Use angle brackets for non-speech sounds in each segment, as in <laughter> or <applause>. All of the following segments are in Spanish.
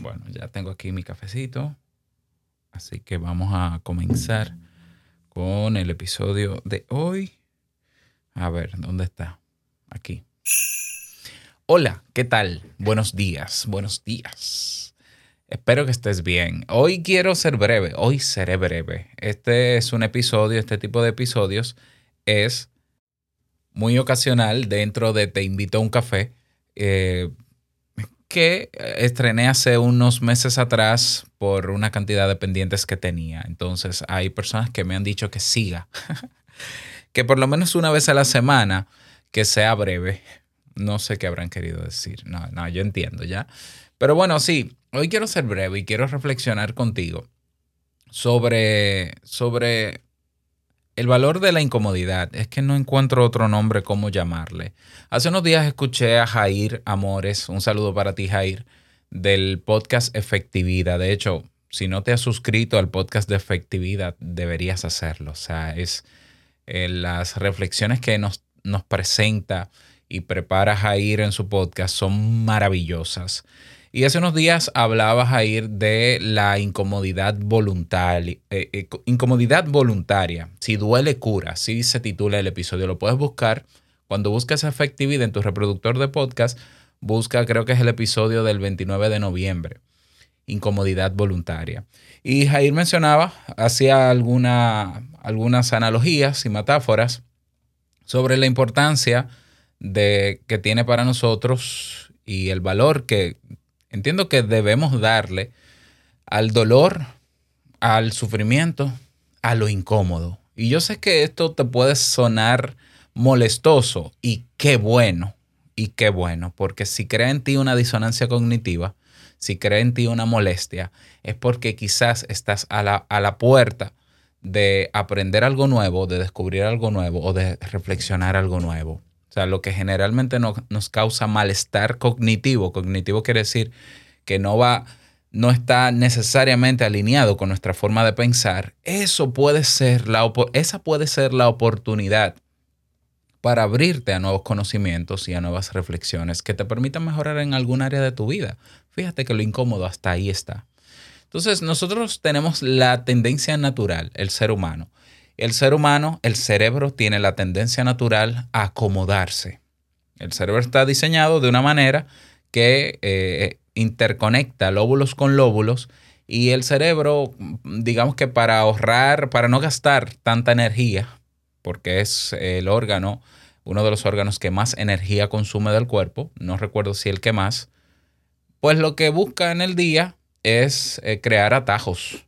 Bueno, ya tengo aquí mi cafecito. Así que vamos a comenzar con el episodio de hoy. A ver, ¿dónde está? Aquí. Hola, ¿qué tal? Buenos días, buenos días. Espero que estés bien. Hoy quiero ser breve, hoy seré breve. Este es un episodio, este tipo de episodios es muy ocasional dentro de Te invito a un café. Eh, que estrené hace unos meses atrás por una cantidad de pendientes que tenía. Entonces hay personas que me han dicho que siga, <laughs> que por lo menos una vez a la semana, que sea breve. No sé qué habrán querido decir. No, no, yo entiendo ya. Pero bueno, sí, hoy quiero ser breve y quiero reflexionar contigo sobre, sobre el valor de la incomodidad es que no encuentro otro nombre como llamarle. Hace unos días escuché a Jair Amores, un saludo para ti Jair, del podcast Efectividad. De hecho, si no te has suscrito al podcast de Efectividad, deberías hacerlo. O sea, es eh, las reflexiones que nos, nos presenta y prepara Jair en su podcast son maravillosas. Y hace unos días hablaba Jair de la incomodidad voluntaria. Eh, eh, incomodidad voluntaria. Si duele, cura. Así se titula el episodio. Lo puedes buscar. Cuando buscas efectividad en tu reproductor de podcast, busca, creo que es el episodio del 29 de noviembre. Incomodidad voluntaria. Y Jair mencionaba, hacía alguna, algunas analogías y metáforas sobre la importancia de, que tiene para nosotros y el valor que Entiendo que debemos darle al dolor, al sufrimiento, a lo incómodo. Y yo sé que esto te puede sonar molestoso y qué bueno, y qué bueno, porque si crea en ti una disonancia cognitiva, si crea en ti una molestia, es porque quizás estás a la, a la puerta de aprender algo nuevo, de descubrir algo nuevo o de reflexionar algo nuevo. O sea, lo que generalmente nos causa malestar cognitivo, cognitivo quiere decir que no va, no está necesariamente alineado con nuestra forma de pensar, eso puede ser la, esa puede ser la oportunidad para abrirte a nuevos conocimientos y a nuevas reflexiones que te permitan mejorar en algún área de tu vida. Fíjate que lo incómodo hasta ahí está. Entonces, nosotros tenemos la tendencia natural, el ser humano, el ser humano, el cerebro tiene la tendencia natural a acomodarse. El cerebro está diseñado de una manera que eh, interconecta lóbulos con lóbulos y el cerebro, digamos que para ahorrar, para no gastar tanta energía, porque es el órgano, uno de los órganos que más energía consume del cuerpo, no recuerdo si el que más, pues lo que busca en el día es eh, crear atajos,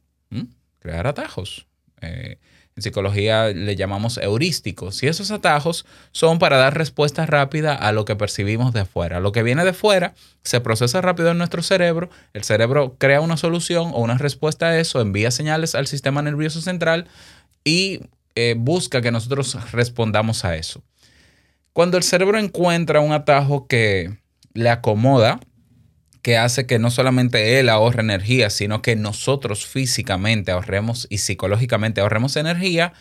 crear atajos. Eh, en psicología le llamamos heurísticos. Y esos atajos son para dar respuesta rápida a lo que percibimos de afuera. Lo que viene de fuera se procesa rápido en nuestro cerebro. El cerebro crea una solución o una respuesta a eso, envía señales al sistema nervioso central y eh, busca que nosotros respondamos a eso. Cuando el cerebro encuentra un atajo que le acomoda, que hace que no solamente él ahorre energía, sino que nosotros físicamente ahorremos y psicológicamente ahorremos energía,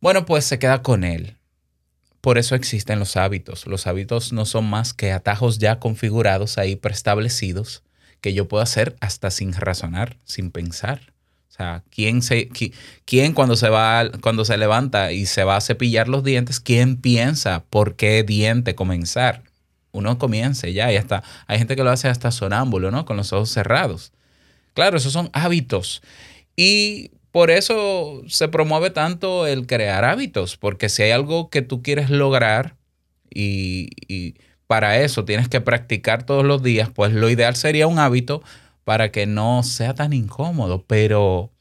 bueno, pues se queda con él. Por eso existen los hábitos. Los hábitos no son más que atajos ya configurados ahí, preestablecidos, que yo puedo hacer hasta sin razonar, sin pensar. O sea, ¿quién, se, quién cuando, se va, cuando se levanta y se va a cepillar los dientes, quién piensa por qué diente comenzar? Uno comience ya y hasta hay gente que lo hace hasta sonámbulo, ¿no? Con los ojos cerrados. Claro, esos son hábitos. Y por eso se promueve tanto el crear hábitos, porque si hay algo que tú quieres lograr y, para eso tienes que practicar todos los días, pues lo ideal sería un hábito para que no sea tan incómodo, pero,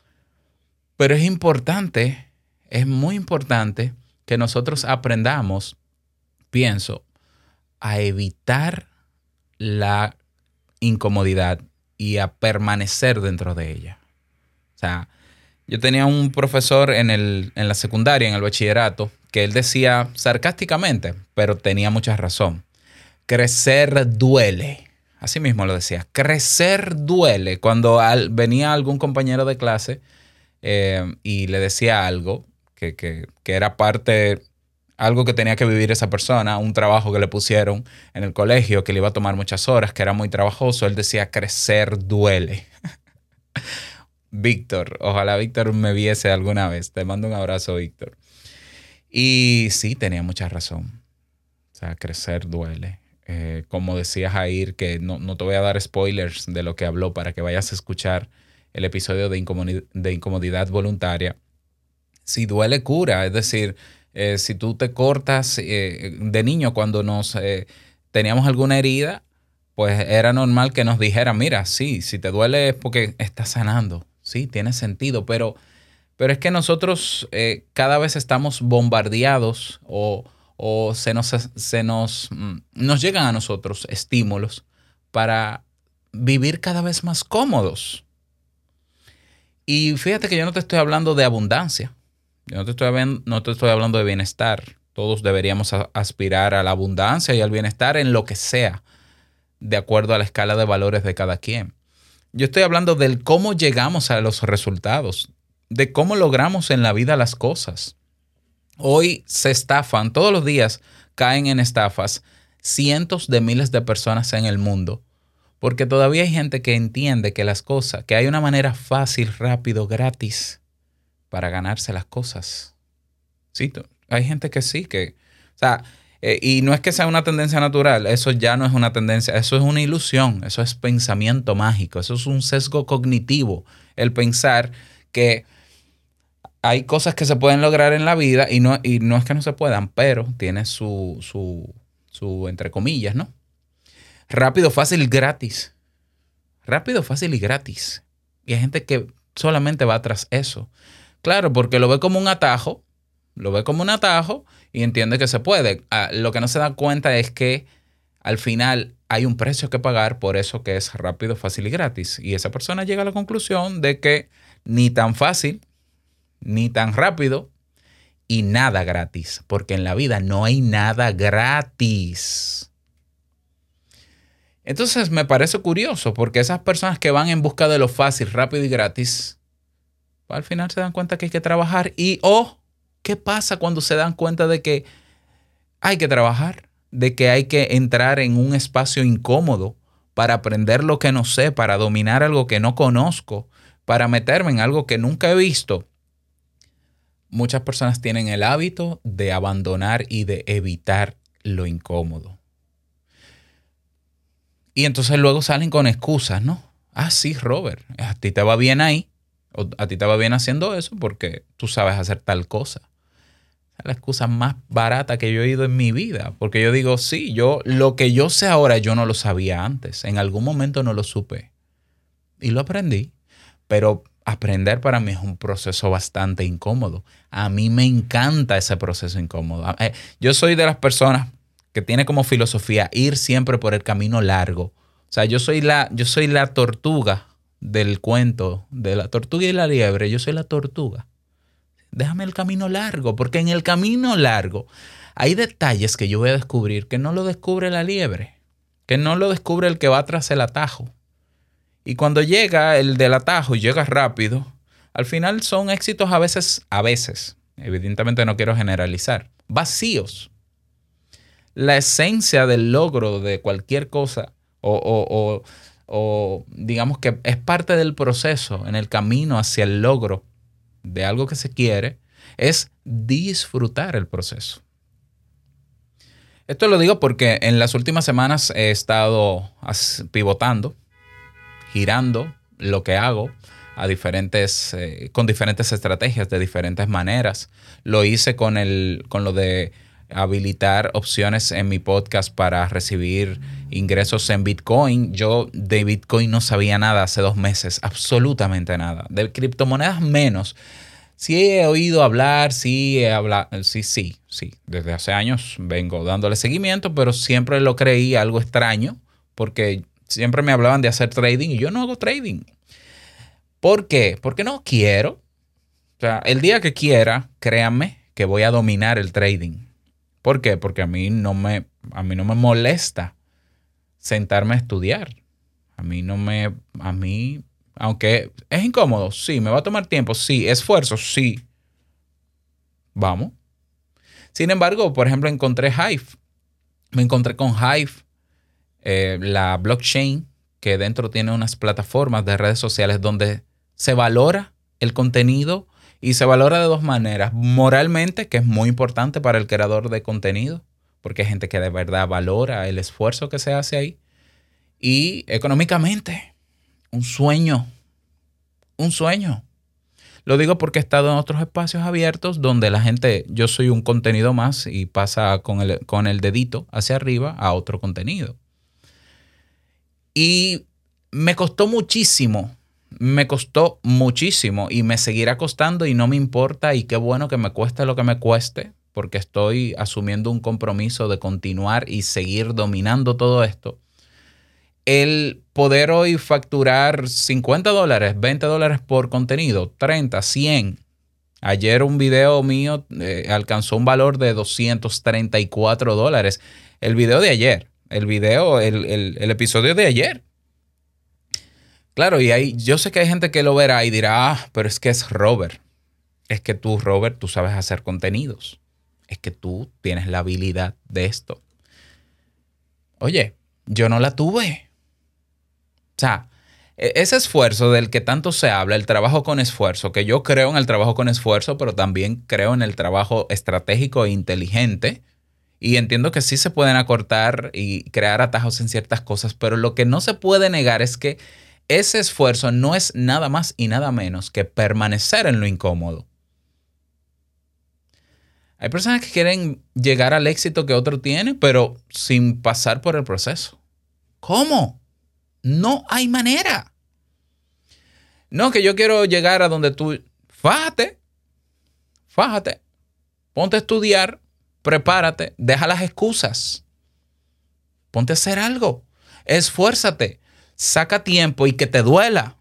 pero es importante, es muy importante que nosotros aprendamos, pienso, a evitar la incomodidad y a permanecer dentro de ella. O sea, yo tenía un profesor en, el, en la secundaria, en el bachillerato, que él decía sarcásticamente, pero tenía mucha razón. Crecer duele. Así mismo lo decía. Crecer duele. Cuando venía algún compañero de clase eh, y le decía algo que, que era parte algo que tenía que vivir esa persona, un trabajo que le pusieron en el colegio que le iba a tomar muchas horas, que era muy trabajoso. Él decía, crecer duele. <laughs> Víctor, ojalá Víctor me viese alguna vez. Te mando un abrazo, Víctor. Y sí, tenía mucha razón. O sea, crecer duele. Eh, como decía Jair, que no, no, te voy a dar spoilers de lo que habló para que vayas a escuchar el episodio de, de incomodidad voluntaria. Si duele, cura. Es decir, eh, si tú te cortas eh, de niño cuando nos teníamos alguna herida, pues era normal que nos dijeran, mira, sí, si te duele es porque estás sanando. Sí, tiene sentido, pero, pero es que nosotros cada vez estamos bombardeados o o se nos, se nos, mm, nos llegan a nosotros estímulos para vivir cada vez más cómodos. Y fíjate que yo no te estoy hablando de abundancia, yo no te estoy, no te estoy hablando de bienestar. Todos deberíamos aspirar a la abundancia y al bienestar en lo que sea, de acuerdo a la escala de valores de cada quien. Yo estoy hablando del cómo llegamos a los resultados, de cómo logramos en la vida las cosas. Hoy se estafan, todos los días caen en estafas cientos de miles de personas en el mundo, porque todavía hay gente que entiende que las cosas, que hay una manera fácil, rápido, gratis para ganarse las cosas. Sí, hay gente que sí, que, o sea, eh, y no es que sea una tendencia natural, eso ya no es una tendencia, eso es una ilusión, eso es pensamiento mágico, eso es un sesgo cognitivo, el pensar que hay cosas que se pueden lograr en la vida y no, y no es que no se puedan, pero tiene su, su, su, entre comillas, ¿no? Rápido, fácil, gratis. Rápido, fácil y gratis. Y hay gente que solamente va tras eso. Claro, porque lo ve como un atajo, lo ve como un atajo y entiende que se puede. Ah, lo que no se da cuenta es que al final hay un precio que pagar por eso que es rápido, fácil y gratis. Y esa persona llega a la conclusión de que ni tan fácil ni tan rápido y nada gratis, porque en la vida no hay nada gratis. Entonces me parece curioso, porque esas personas que van en busca de lo fácil, rápido y gratis, al final se dan cuenta que hay que trabajar y, oh, ¿qué pasa cuando se dan cuenta de que hay que trabajar? De que hay que entrar en un espacio incómodo para aprender lo que no sé, para dominar algo que no conozco, para meterme en algo que nunca he visto muchas personas tienen el hábito de abandonar y de evitar lo incómodo. Y entonces luego salen con excusas, ¿no? Ah, sí, Robert, a ti te va bien ahí, a ti te va bien haciendo eso porque tú sabes hacer tal cosa. Es la excusa más barata que yo he oído en mi vida, porque yo digo, sí, yo lo que yo sé ahora yo no lo sabía antes, en algún momento no lo supe y lo aprendí, pero aprender para mí es un proceso bastante incómodo. A mí me encanta ese proceso incómodo. Eh, yo soy de las personas que tiene como filosofía ir siempre por el camino largo. O sea, yo soy la, yo soy la tortuga del cuento de la tortuga y la liebre. Yo soy la tortuga. Déjame el camino largo, porque en el camino largo hay detalles que yo voy a descubrir que no lo descubre la liebre, que no lo descubre el que va tras el atajo. Y cuando llega el del atajo y llega rápido, al final son éxitos a veces, a veces, evidentemente no quiero generalizar, vacíos. La esencia del logro de cualquier cosa o, o digamos que es parte del proceso en el camino hacia el logro de algo que se quiere, es disfrutar el proceso. Esto lo digo porque en las últimas semanas he estado pivotando girando lo que hago a diferentes, eh, con diferentes estrategias, de diferentes maneras. Lo hice con, el, con lo de habilitar opciones en mi podcast para recibir ingresos en Bitcoin. Yo de Bitcoin no sabía nada hace dos meses, absolutamente nada. De criptomonedas menos. Sí he oído hablar, sí he hablado, sí, sí, sí. Desde hace años vengo dándole seguimiento, pero siempre lo creí algo extraño porque siempre me hablaban de hacer trading y yo no hago trading. ¿Por qué? Porque no quiero. O sea, el día que quiera, créanme que voy a dominar el trading. ¿Por qué? Porque a mí no me, a mí no me molesta sentarme a estudiar. A mí no me, a mí, aunque es incómodo, sí, me va a tomar tiempo, sí, esfuerzo, sí. Vamos. Sin embargo, por ejemplo, encontré Hive. Me encontré con Hive, eh, la blockchain, que dentro tiene unas plataformas de redes sociales donde se valora el contenido y se valora de dos maneras. Moralmente, que es muy importante para el creador de contenido, porque hay gente que de verdad valora el esfuerzo que se hace ahí. Y económicamente, un sueño, un sueño. Lo digo porque he estado en otros espacios abiertos donde la gente, yo soy un contenido más y pasa con el, con el dedito hacia arriba a otro contenido. Y me costó muchísimo, me costó muchísimo y me seguirá costando y no me importa y qué bueno que me cueste lo que me cueste, porque estoy asumiendo un compromiso de continuar y seguir dominando todo esto el poder hoy facturar 50 dólares, 20 dólares por contenido, 30, 100. Ayer un video mío eh, alcanzó un valor de 234 dólares. El video de ayer, el video, el, el, episodio de ayer. Claro, y ahí yo sé que hay gente que lo verá y dirá, ah, pero es que es Robert. Es que tú, Robert, tú sabes hacer contenidos. Es que tú tienes la habilidad de esto. Oye, yo no la tuve. O sea, e-, ese esfuerzo del que tanto se habla, el trabajo con esfuerzo, que yo creo en el trabajo con esfuerzo, pero también creo en el trabajo estratégico e inteligente. Y entiendo que sí se pueden acortar y crear atajos en ciertas cosas, pero lo que no se puede negar es que ese esfuerzo no es nada más y nada menos que permanecer en lo incómodo. Hay personas que quieren llegar al éxito que otro tiene, pero sin pasar por el proceso. ¿Cómo? No hay manera. No, que yo quiero llegar a donde tú. Fájate. Fájate. Ponte a estudiar. Prepárate. Deja las excusas. Ponte a hacer algo. Esfuérzate. Saca tiempo y que te duela.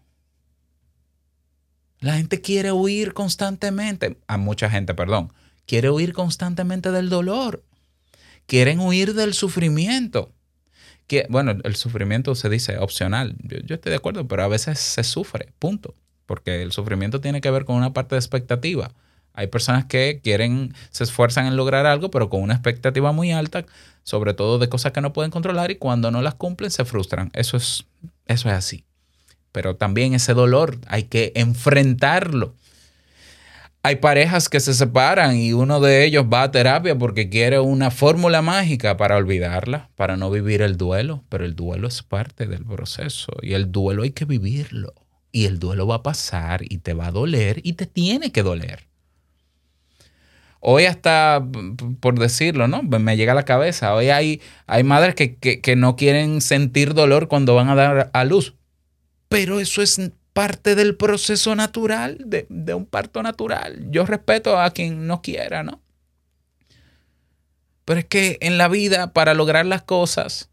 La gente quiere huir constantemente. A mucha gente, perdón. Quiere huir constantemente del dolor. Quieren huir del sufrimiento que, bueno, el sufrimiento se dice opcional. Yo, estoy de acuerdo, pero a veces se sufre, punto. Porque el sufrimiento tiene que ver con una parte de expectativa. Hay personas que quieren, se esfuerzan en lograr algo, pero con una expectativa muy alta, sobre todo de cosas que no pueden controlar, y cuando no las cumplen se frustran. Eso es, eso es así. Pero también ese dolor hay que enfrentarlo hay parejas que se separan y uno de ellos va a terapia porque quiere una fórmula mágica para olvidarla, para no vivir el duelo, pero el duelo es parte del proceso y el duelo hay que vivirlo y el duelo va a pasar y te va a doler y te tiene que doler. Hoy hasta, por decirlo, ¿no? Me llega a la cabeza, hoy hay, hay madres que, que no quieren sentir dolor cuando van a dar a luz, pero eso es parte del proceso natural, de, un parto natural. Yo respeto a quien no quiera, ¿no? Pero es que en la vida, para lograr las cosas,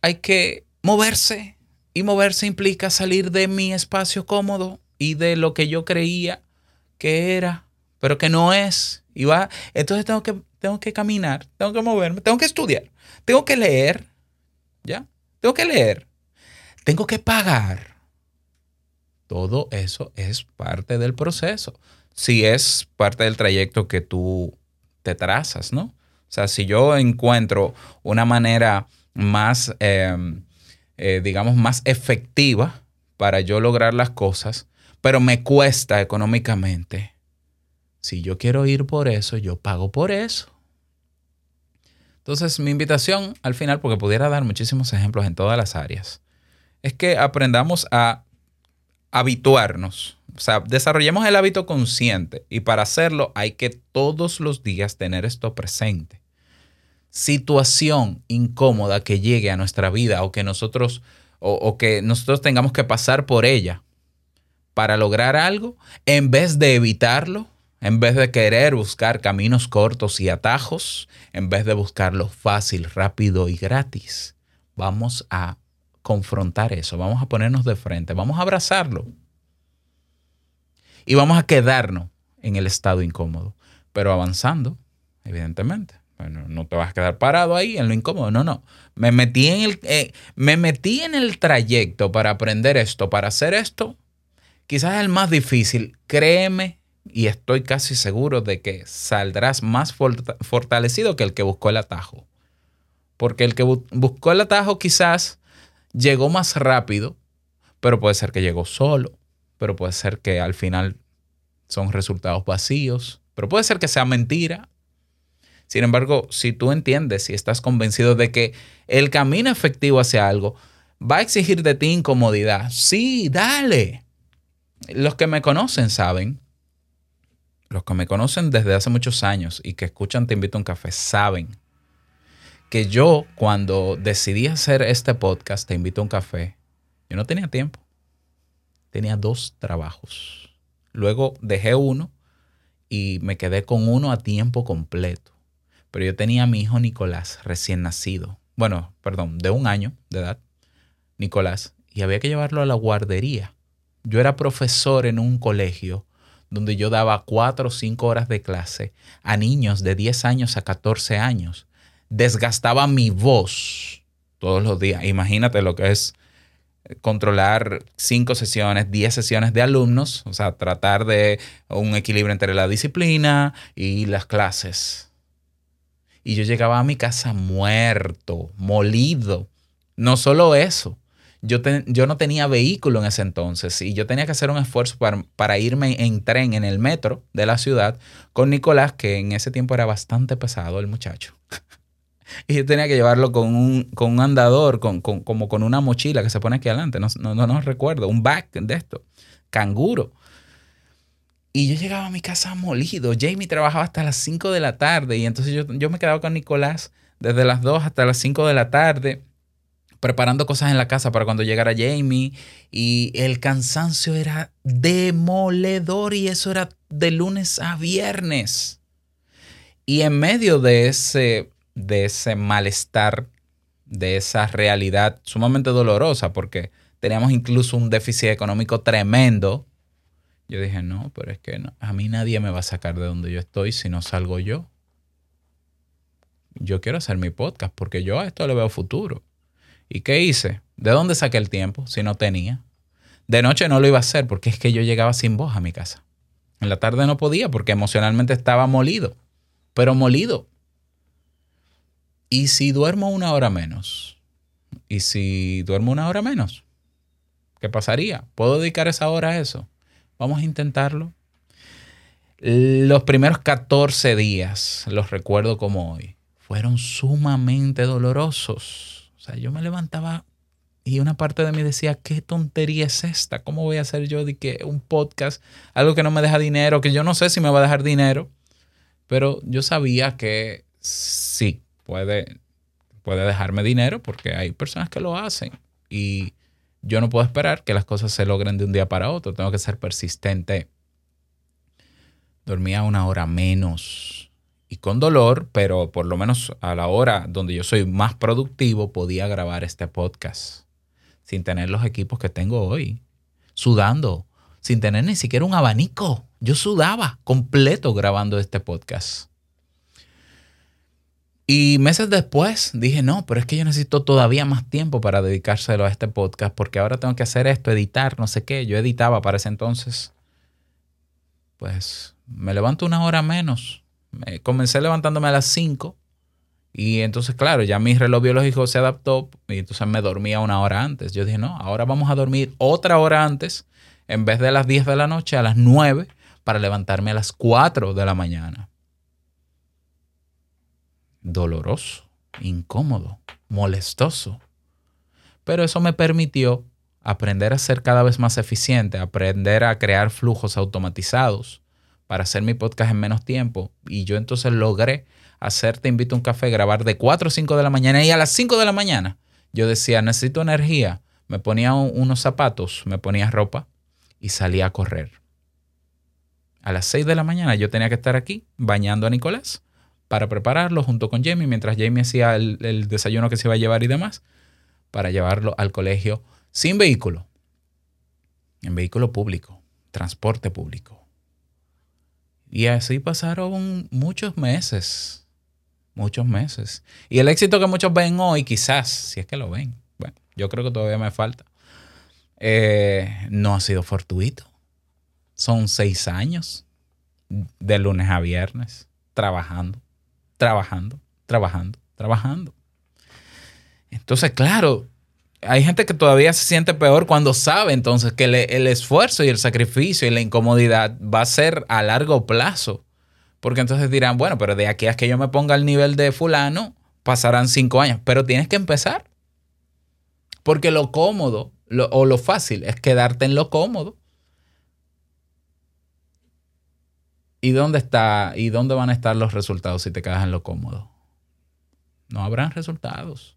hay que moverse. Y moverse implica salir de mi espacio cómodo y de lo que yo creía que era, pero que no es. Y va, entonces tengo que, tengo que caminar, tengo que moverme, tengo que estudiar, tengo que leer, ¿ya? Tengo que leer, tengo que pagar, todo eso es parte del proceso. Si es parte del trayecto que tú te trazas, ¿no? O sea, si yo encuentro una manera más, em, eh, digamos, más efectiva para yo lograr las cosas, pero me cuesta económicamente, si yo quiero ir por eso, yo pago por eso. Entonces, mi invitación al final, porque pudiera dar muchísimos ejemplos en todas las áreas, es que aprendamos a habituarnos. O sea, desarrollemos el hábito consciente y para hacerlo hay que todos los días tener esto presente. Situación incómoda que llegue a nuestra vida o que nosotros o, que nosotros tengamos que pasar por ella para lograr algo, en vez de evitarlo, en vez de querer buscar caminos cortos y atajos, en vez de buscarlo fácil, rápido y gratis, vamos a confrontar eso, vamos a ponernos de frente, vamos a abrazarlo y vamos a quedarnos en el estado incómodo, pero avanzando, evidentemente. Bueno, no te vas a quedar parado ahí en lo incómodo, no, no. Me metí en el, eh, me metí en el trayecto para aprender esto, para hacer esto. Quizás es el más difícil. Créeme, y estoy casi seguro de que saldrás más fortalecido que el que buscó el atajo. Porque el que buscó el atajo quizás llegó más rápido, pero puede ser que llegó solo, pero puede ser que al final son resultados vacíos, pero puede ser que sea mentira. Sin embargo, si tú entiendes y estás convencido de que el camino efectivo hacia algo va a exigir de ti incomodidad, sí, dale. Los que me conocen saben, los que me conocen desde hace muchos años y que escuchan Te invito a un café, saben que yo cuando decidí hacer este podcast, Te invito a un café, yo no tenía tiempo. Tenía dos trabajos. Luego dejé uno y me quedé con uno a tiempo completo. Pero yo tenía a mi hijo Nicolás recién nacido. Bueno, perdón, de un año de edad, Nicolás, y había que llevarlo a la guardería. Yo era profesor en un colegio donde yo daba cuatro o cinco horas de clase a niños de 10 años a 14 años. Desgastaba mi voz todos los días. Imagínate lo que es controlar cinco sesiones, diez sesiones de alumnos, o sea, tratar de un equilibrio entre la disciplina y las clases. Y yo llegaba a mi casa muerto, molido. No solo eso, yo, yo no tenía vehículo en ese entonces y yo tenía que hacer un esfuerzo para, para irme en tren en el metro de la ciudad con Nicolás, que en ese tiempo era bastante pesado el muchacho. <laughs> Y yo tenía que llevarlo con un, con un andador, con, como con una mochila que se pone aquí adelante. No, no, no, recuerdo. Un back de esto. Canguro. Y yo llegaba a mi casa molido. Jamie trabajaba hasta las 5 de la tarde. Y entonces yo, yo me quedaba con Nicolás desde las 2 hasta las 5 de la tarde preparando cosas en la casa para cuando llegara Jamie y el cansancio era demoledor y eso era de lunes a viernes. Y en medio de ese de ese malestar, de esa realidad sumamente dolorosa, porque teníamos incluso un déficit económico tremendo. Yo dije, no, pero es que a mí nadie me va a sacar de donde yo estoy si no salgo yo. Yo quiero hacer mi podcast porque yo a esto le veo futuro. ¿Y qué hice? ¿De dónde saqué el tiempo si no tenía? De noche no lo iba a hacer porque es que yo llegaba sin voz a mi casa. En la tarde no podía porque emocionalmente estaba molido, pero molido. ¿Y si duermo una hora menos? ¿Y si duermo una hora menos? ¿Qué pasaría? ¿Puedo dedicar esa hora a eso? Vamos a intentarlo. Los primeros 14 días, los recuerdo como hoy, fueron sumamente dolorosos. O sea, yo me levantaba y una parte de mí decía, ¿qué tontería es esta? ¿Cómo voy a hacer yo de que un podcast, algo que no me deja dinero, que yo no sé si me va a dejar dinero? Pero yo sabía que sí, puede, puede dejarme dinero porque hay personas que lo hacen y yo no puedo esperar que las cosas se logren de un día para otro, tengo que ser persistente. Dormía una hora menos y con dolor, pero por lo menos a la hora donde yo soy más productivo podía grabar este podcast sin tener los equipos que tengo hoy, sudando, sin tener ni siquiera un abanico. Yo sudaba completo grabando este podcast. Y meses después dije, no, pero es que yo necesito todavía más tiempo para dedicárselo a este podcast porque ahora tengo que hacer esto, editar, no sé qué. Yo editaba para ese entonces. Pues me levanto una hora menos. Me comencé levantándome a las 5 y entonces, claro, ya mi reloj biológico se adaptó y entonces me dormía una hora antes. Yo dije, no, ahora vamos a dormir otra hora antes en vez de las 10 de la noche a las 9 para levantarme a las 4 de la mañana doloroso, incómodo, molestoso. Pero eso me permitió aprender a ser cada vez más eficiente, aprender a crear flujos automatizados para hacer mi podcast en menos tiempo. Y yo entonces logré hacer Te invito a un café, grabar de 4 o 5 de la mañana y a las 5 de la mañana yo decía, necesito energía. Me ponía unos zapatos, me ponía ropa y salía a correr. A las 6 de la mañana yo tenía que estar aquí bañando a Nicolás para prepararlo junto con Jamie, mientras Jamie hacía el, desayuno que se iba a llevar y demás, para llevarlo al colegio sin vehículo, en vehículo público, transporte público. Y así pasaron muchos meses, muchos meses. Y el éxito que muchos ven hoy, quizás, si es que lo ven, bueno, yo creo que todavía me falta, eh, no ha sido fortuito. Son seis años de lunes a viernes, trabajando, trabajando, trabajando, trabajando. Entonces, claro, hay gente que todavía se siente peor cuando sabe entonces que el esfuerzo y el sacrificio y la incomodidad va a ser a largo plazo. Porque entonces dirán, bueno, pero de aquí a que yo me ponga al nivel de fulano, pasarán cinco años. Pero tienes que empezar. Porque lo cómodo o lo fácil es quedarte en lo cómodo. ¿Y dónde está? ¿Y dónde van a estar los resultados si te quedas en lo cómodo? No habrán resultados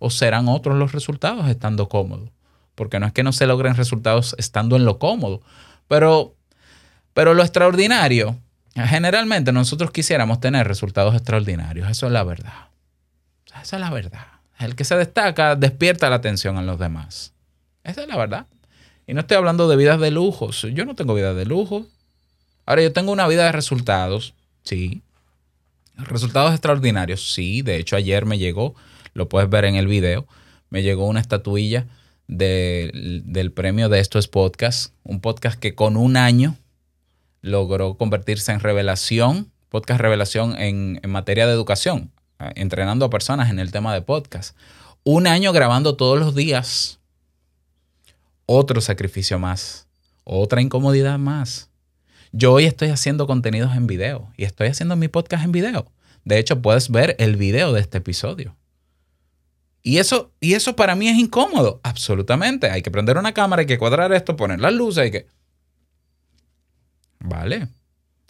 o serán otros los resultados estando cómodo. Porque no es que no se logren resultados estando en lo cómodo, pero, pero lo extraordinario, generalmente nosotros quisiéramos tener resultados extraordinarios, eso es la verdad. Esa es la verdad. El que se destaca despierta la atención a los demás. Esa es la verdad. Y no estoy hablando de vidas de lujos. Yo no tengo vida de lujo. Ahora, yo tengo una vida de resultados. Sí. Resultados extraordinarios. Sí. De hecho, ayer me llegó lo puedes ver en el video, me llegó una estatuilla del premio de estos podcasts, un podcast que con un año logró convertirse en revelación, podcast revelación en, en materia de educación, entrenando a personas en el tema de podcast. Un año grabando todos los días. Otro sacrificio más. Otra incomodidad más. Yo hoy estoy haciendo contenidos en video y estoy haciendo mi podcast en video. De hecho, puedes ver el video de este episodio. Y eso, y eso para mí es incómodo. Absolutamente. Hay que prender una cámara, hay que cuadrar esto, poner las luces, hay que... Vale.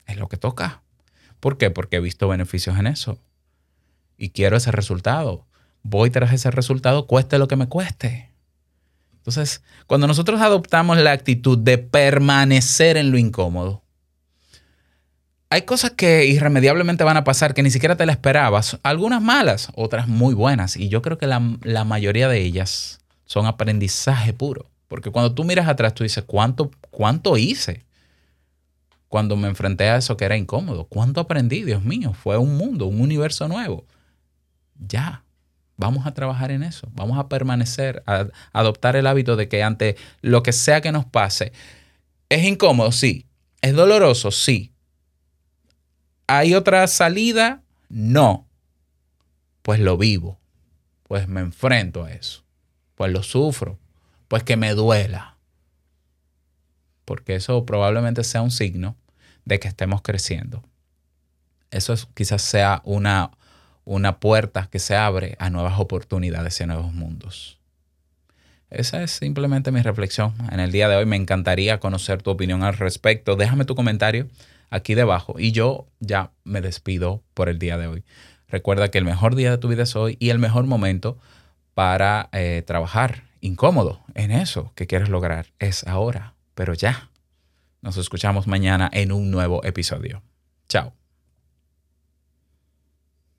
Es lo que toca. ¿Por qué? Porque he visto beneficios en eso. Y quiero ese resultado. Voy tras ese resultado, cueste lo que me cueste. Entonces, cuando nosotros adoptamos la actitud de permanecer en lo incómodo, hay cosas que irremediablemente van a pasar que ni siquiera te las esperabas. Algunas malas, otras muy buenas. Y yo creo que la, mayoría de ellas son aprendizaje puro. Porque cuando tú miras atrás, tú dices, ¿cuánto, ¿cuánto hice? Cuando me enfrenté a eso que era incómodo. ¿Cuánto aprendí? Dios mío, fue un mundo, un universo nuevo. Ya, vamos a trabajar en eso. Vamos a permanecer, a adoptar el hábito de que ante lo que sea que nos pase, es incómodo, sí. Es doloroso, sí ¿Hay otra salida? No. Pues lo vivo. Pues me enfrento a eso. Pues lo sufro. Pues que me duela. Porque eso probablemente sea un signo de que estemos creciendo. Eso quizás sea una, una puerta que se abre a nuevas oportunidades y a nuevos mundos. Esa es simplemente mi reflexión en el día de hoy. Me encantaría conocer tu opinión al respecto. Déjame tu comentario aquí debajo. Y yo ya me despido por el día de hoy. Recuerda que el mejor día de tu vida es hoy y el mejor momento para eh, trabajar incómodo en eso que quieres lograr es ahora, pero ya. Nos escuchamos mañana en un nuevo episodio. Chao.